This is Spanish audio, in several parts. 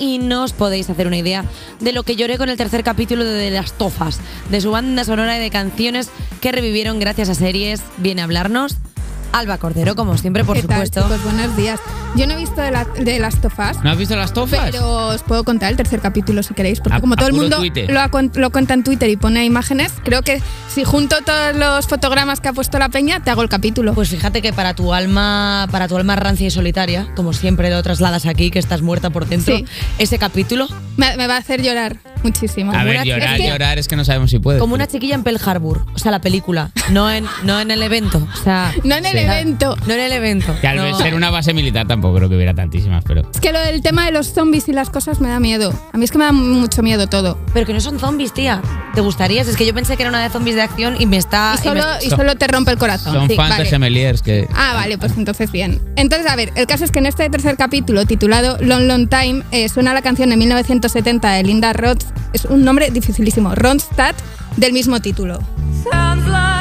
y no os podéis hacer una idea de lo que lloré con el tercer capítulo de Las Tofas, de su banda sonora y de canciones que revivieron gracias a series. Viene a hablarnos Alba Cordero, como siempre, por ¿Qué tal, supuesto. chicos? buenos días. Yo no he visto de, la, de las tofas. ¿No has visto las tofas? Pero os puedo contar el tercer capítulo si queréis, porque A- como a todo el mundo Twitter. lo, lo cuenta en Twitter y pone imágenes, creo que si junto todos los fotogramas que ha puesto la peña, te hago el capítulo. Pues fíjate que para tu alma, para tu alma rancia y solitaria, como siempre lo trasladas aquí, que estás muerta por dentro, Sí. ese capítulo, me, me va a hacer llorar muchísimo. A ver, llorar, es que- llorar es que no sabemos si puede. como una chiquilla en Pearl Harbor, o sea, la película, no en, no en el evento, o sea, No en el Sí. evento. no en el evento. Que al no. ser una base militar tampoco creo que hubiera tantísimas, pero. Es que lo del tema de los zombies y las cosas me da miedo. A mí es que me da mucho miedo todo. Pero que no son zombies, tía. ¿Te gustaría? Es que yo pensé que era una de zombies de acción y me está. y, solo, me- y solo te rompe el corazón. Son Sí, fans vale. de gemeliers que. Ah, vale, pues entonces bien. Entonces, a ver, el caso es que en este tercer capítulo, titulado Long Long Time, eh, suena la canción de 1970 de Linda Roth. Es un nombre dificilísimo. Ronstadt, del mismo título. Sounds like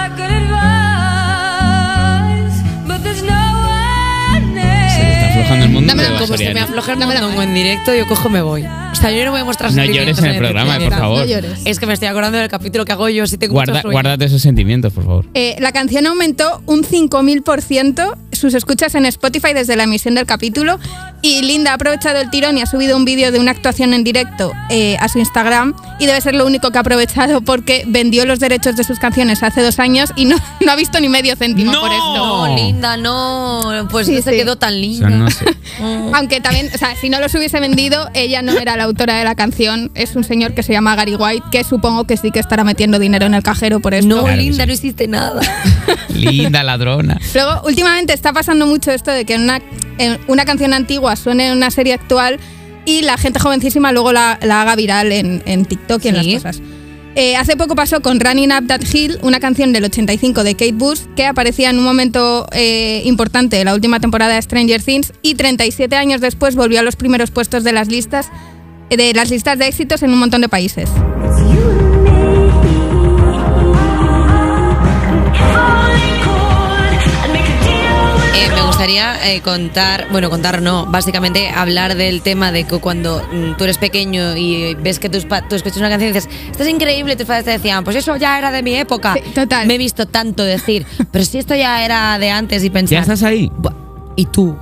como se me Basoriano. afloja el Dámela. mondongo en directo, yo cojo me voy. O sea, yo no voy a mostrar No sentimientos llores en el programa, por favor. No. Es que me estoy acordando del capítulo que hago yo si tengo Guarda, mucho sueño. guárdate esos sentimientos, por favor. Eh, la canción aumentó un 5.000% sus escuchas en Spotify desde la emisión del capítulo y Linda ha aprovechado el tirón y ha subido un vídeo de una actuación en directo eh, a su Instagram y debe ser lo único que ha aprovechado porque vendió los derechos de sus canciones hace dos años y no, no ha visto ni medio céntimo ¡No! por esto. No, linda, no. Pues Sí, no se sí. quedó tan O linda. sea, no sé. Aunque también, o sea, si no los hubiese vendido, ella no era la autora de la canción, es un señor que se llama Gary White, que supongo que sí que estará metiendo dinero en el cajero por esto. No, Claro linda, sí. no hiciste nada. Linda ladrona. Luego, últimamente está pasando mucho esto de que una, en una canción antigua suene en una serie actual y la gente jovencísima luego la, la haga viral en, en TikTok y en Sí. las cosas. Eh, hace poco pasó con Running Up That Hill, una canción del 85 de Kate Bush que aparecía en un momento eh, importante de la última temporada de Stranger Things y 37 años después volvió a los primeros puestos de las listas de las listas de éxitos en un montón de países. Gustaría eh, contar, bueno, contar no, básicamente hablar del tema de que cuando mm, tú eres pequeño y ves que tus pa- tú escuchas una canción y dices, esto es increíble, tus padres te decían, pues eso ya era de mi época. Sí, total. Me he visto tanto decir, pero si esto ya era de antes y pensar. ¿Ya estás ahí? "Buah, ¿Y tú?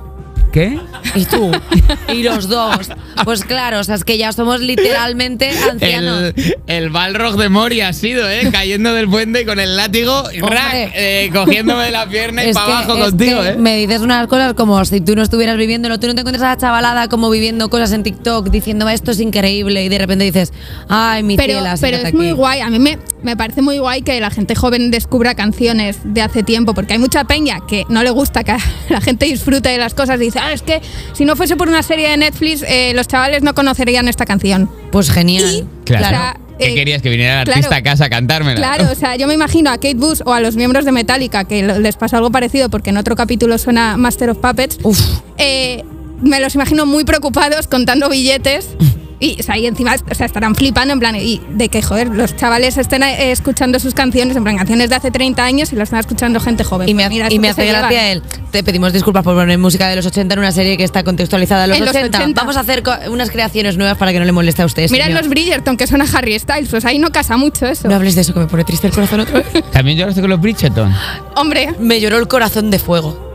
¿Qué? ¿Y tú? y los dos. Pues claro, o sea, es que ya somos literalmente ancianos. El, el Balrog de Mori ha sido, ¿eh? Cayendo del puente con el látigo, y Hombre. ¡rac! eh, cogiéndome de la pierna y para abajo es contigo, que ¿eh? Me dices unas cosas como si tú no estuvieras viviéndolo, tú no te encuentras a la chavalada como viviendo cosas en TikTok diciendo esto es increíble y de repente dices, ay, mi Pero, ciela, pero es muy aquí". guay. A mí me, me parece muy guay que la gente joven descubra canciones de hace tiempo, porque hay mucha peña que no le gusta que la gente disfrute de las cosas. Dice, ah, es que si no fuese por una serie de Netflix, eh, los chavales no conocerían esta canción. Pues genial. Y- Claro. o sea, ¿Qué eh, querías? ¿Que viniera el claro. artista a casa a cantármela? Claro, o sea, yo me imagino a Kate Bush o a los miembros de Metallica que les pasó algo parecido porque en otro capítulo suena Master of Puppets. Uf, eh, me los imagino muy preocupados contando billetes. Y, o sea, y encima o sea, estarán flipando en plan, y de que, joder, los chavales estén eh, escuchando sus canciones, en plan, canciones de hace 30 años y las están escuchando gente joven. y me, Pues mira, y me hace gracia él. Te pedimos disculpas por poner música de los 80 en una serie que está contextualizada en los, En los 80. 80. Vamos a hacer unas creaciones nuevas para que no le moleste a ustedes. Mirad los Bridgerton que suena Harry Styles, pues ahí no casa mucho eso. No hables de eso que me pone triste el corazón otra vez. También lloraste con los Bridgerton. Hombre, me lloró el corazón de fuego.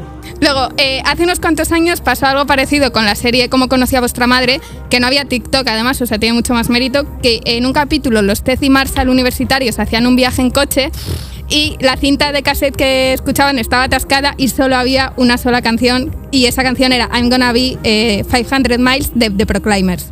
Luego, eh, hace unos cuantos años pasó algo parecido con la serie Cómo conocí a vuestra madre, que no había TikTok además, o sea, tiene mucho más mérito, que en un capítulo los Tez y Marshall universitarios hacían un viaje en coche y la cinta de cassette que escuchaban estaba atascada y solo había una sola canción y esa canción era I'm Gonna Be eh, 500 Miles de The Proclaimers.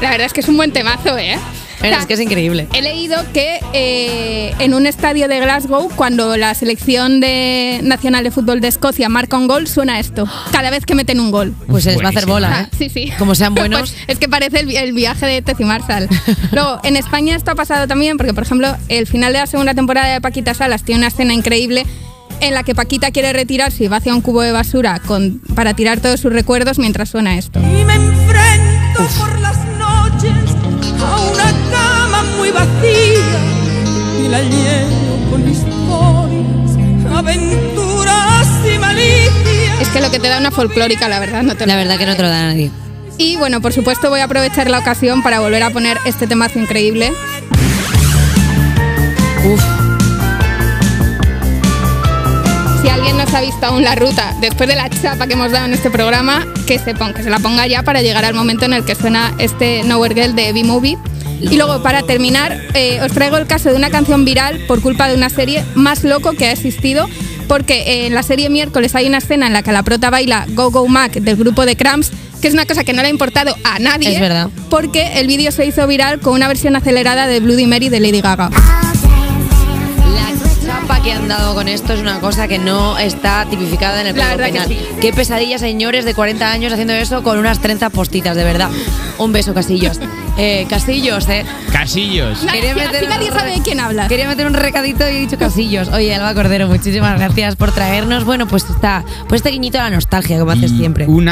La verdad es que es un buen temazo, ¿eh? O sea, Es que es increíble. He leído que eh, en un estadio de Glasgow, cuando la selección de nacional de fútbol de Escocia marca un gol, suena esto. Cada vez que meten un gol. Pues se les va a hacer bola, Ah, ¿eh? sí, sí. Como sean buenos. Pues es que parece el, el viaje de Tezi Marsal. Luego, en España esto ha pasado también, porque, por ejemplo, el final de la segunda temporada de Paquita Salas tiene una escena increíble en la que Paquita quiere retirarse y va hacia un cubo de basura con, para tirar todos sus recuerdos mientras suena esto. Y me enfrento por las a una cama muy vacía y la lleno con historias, aventuras y malicias. Es que lo que te da una folclórica, la verdad, no te La verdad que no te lo da nadie. Y bueno, por supuesto voy a aprovechar la ocasión para volver a poner este temazo increíble. Uf. Se ha visto aún la ruta después de la chapa que hemos dado en este programa, que se, ponga, que se la ponga ya para llegar al momento en el que suena este Nowhere Girl de B-Movie. Y luego, para terminar, eh, os traigo el caso de una canción viral por culpa de una serie más loco que ha existido, porque eh, en la serie miércoles hay una escena en la que la prota baila Go Go Mac del grupo de Cramps, que es una cosa que no le ha importado a nadie, Es verdad. porque el vídeo se hizo viral con una versión acelerada de Bloody Mary de Lady Gaga. Chapa que han dado con esto es una cosa que no está tipificada en el Código que Penal. sí. Qué pesadilla, señores de 40 años haciendo eso con unas trenzas postitas, de verdad. Un beso, Casillos. Eh, Casillos, eh. Casillos. Nadie- Quería aquí meter nadie un- sabe de quién habla. Quería meter un recadito y he dicho Casillos. Oye, Alba Cordero, muchísimas gracias por traernos. Bueno, pues está, pues este guiñito a la nostalgia, como haces siempre. Una